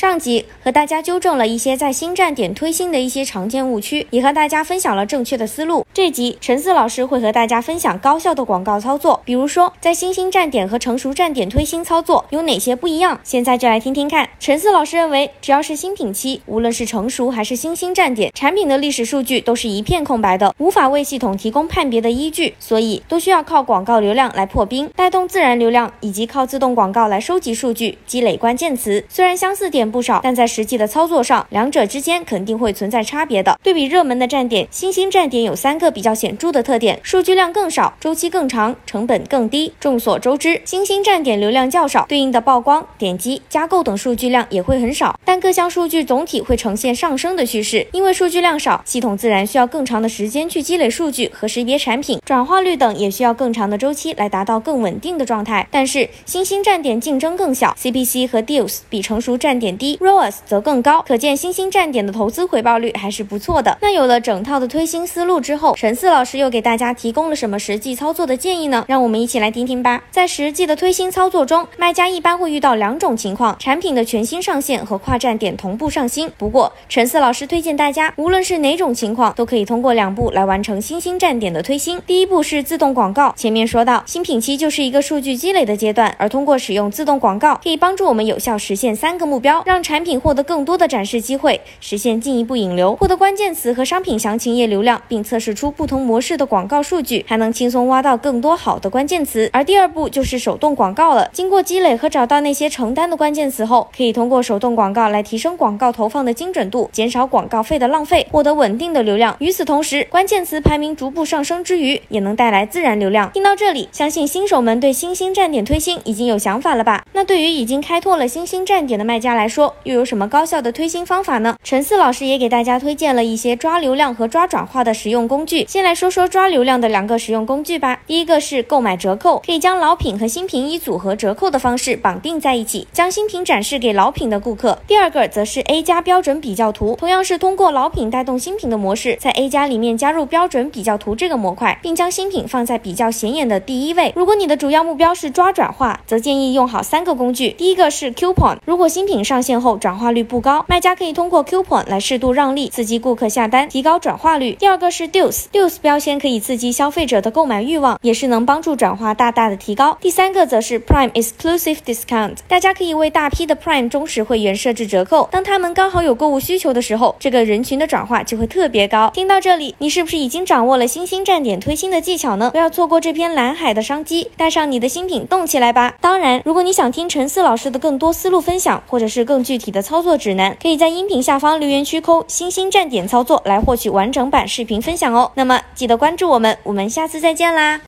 上集和大家纠正了一些在新站点推新的一些常见误区，也和大家分享了正确的思路。这集陈思老师会和大家分享高效的广告操作，比如说在新兴站点和成熟站点推新操作有哪些不一样。现在就来听听看。陈思老师认为，只要是新品期，无论是成熟还是新兴站点，产品的历史数据都是一片空白的，无法为系统提供判别的依据，所以都需要靠广告流量来破冰，带动自然流量，以及靠自动广告来收集数据，积累关键词。虽然相似点。不少，但在实际的操作上，两者之间肯定会存在差别的。对比热门的站点，新兴站点有三个比较显著的特点：数据量更少，周期更长，成本更低。众所周知，新兴站点流量较少，对应的曝光、点击、加购等数据量也会很少，但各项数据总体会呈现上升的趋势。因为数据量少，系统自然需要更长的时间去积累数据和识别产品转化率等，也需要更长的周期来达到更稳定的状态。但是新兴站点竞争更小，CPC 和 Deals 比成熟站点。低 ROAS 则更高，可见新兴站点的投资回报率还是不错的。那有了整套的推新思路之后，陈四老师又给大家提供了什么实际操作的建议呢？让我们一起来听听吧。在实际的推新操作中，卖家一般会遇到两种情况：产品的全新上线和跨站点同步上新。不过，陈四老师推荐大家，无论是哪种情况，都可以通过两步来完成新兴站点的推新。第一步是自动广告。前面说到，新品期就是一个数据积累的阶段，而通过使用自动广告，可以帮助我们有效实现三个目标。让产品获得更多的展示机会，实现进一步引流，获得关键词和商品详情页流量，并测试出不同模式的广告数据，还能轻松挖到更多好的关键词。而第二步就是手动广告了。经过积累和找到那些成单的关键词后，可以通过手动广告来提升广告投放的精准度，减少广告费的浪费，获得稳定的流量。与此同时，关键词排名逐步上升之余，也能带来自然流量。听到这里，相信新手们对新兴站点推新已经有想法了吧？那对于已经开拓了新兴站点的卖家来说，又有什么高效的推新方法呢？陈四老师也给大家推荐了一些抓流量和抓转化的实用工具。先来说说抓流量的两个实用工具吧。第一个是购买折扣，可以将老品和新品以组合折扣的方式绑定在一起，将新品展示给老品的顾客。第二个则是 A 加标准比较图，同样是通过老品带动新品的模式，在 A 加里面加入标准比较图这个模块，并将新品放在比较显眼的第一位。如果你的主要目标是抓转化，则建议用好三个工具。第一个是 Coupon，如果新品上线后转化率不高，卖家可以通过 coupon 来适度让利，刺激顾客下单，提高转化率。第二个是 deals，deals 标签可以刺激消费者的购买欲望，也是能帮助转化大大的提高。第三个则是 prime exclusive discount，大家可以为大批的 prime 忠实会员设置折扣，当他们刚好有购物需求的时候，这个人群的转化就会特别高。听到这里，你是不是已经掌握了新兴站点推新的技巧呢？不要错过这片蓝海的商机，带上你的新品动起来吧！当然，如果你想听陈思老师的更多思路分享，或者是更具体的操作指南，可以在音频下方留言区扣“星星站点操作”来获取完整版视频分享哦。那么记得关注我们，我们下次再见啦！